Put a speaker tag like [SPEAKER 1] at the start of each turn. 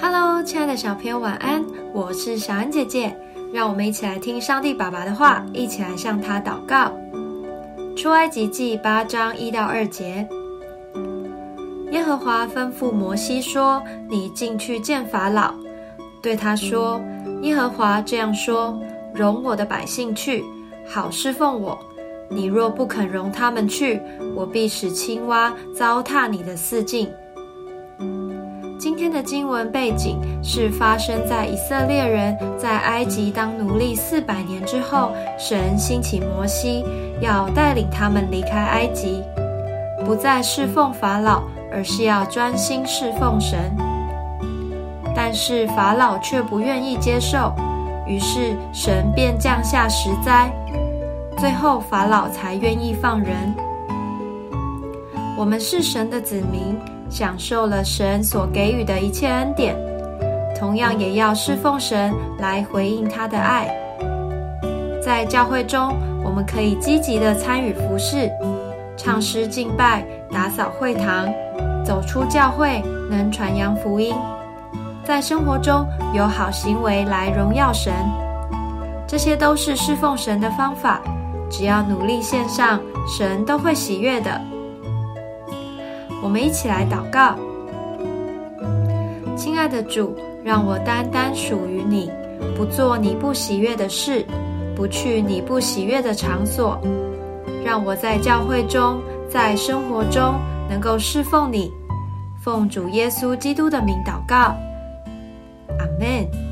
[SPEAKER 1] Hello，亲爱的小朋友，晚安！我是小安姐姐，让我们一起来听上帝爸爸的话，一起来向他祷告。出埃及记八章一到二节，耶和华吩咐摩西说：“你进去见法老，对他说：耶和华这样说：容我的百姓去，好侍奉我。你若不肯容他们去，我必使青蛙糟蹋你的四境。”今天的经文背景是发生在以色列人在埃及当奴隶四百年之后，神兴起摩西，要带领他们离开埃及，不再侍奉法老，而是要专心侍奉神。但是法老却不愿意接受，于是神便降下十灾，最后法老才愿意放人。我们是神的子民。享受了神所给予的一切恩典，同样也要侍奉神来回应他的爱。在教会中，我们可以积极的参与服侍、唱诗敬拜、打扫会堂，走出教会能传扬福音。在生活中有好行为来荣耀神，这些都是侍奉神的方法。只要努力献上，神都会喜悦的。我们一起来祷告，亲爱的主，让我单单属于你，不做你不喜悦的事，不去你不喜悦的场所，让我在教会中，在生活中能够侍奉你。奉主耶稣基督的名祷告，阿门。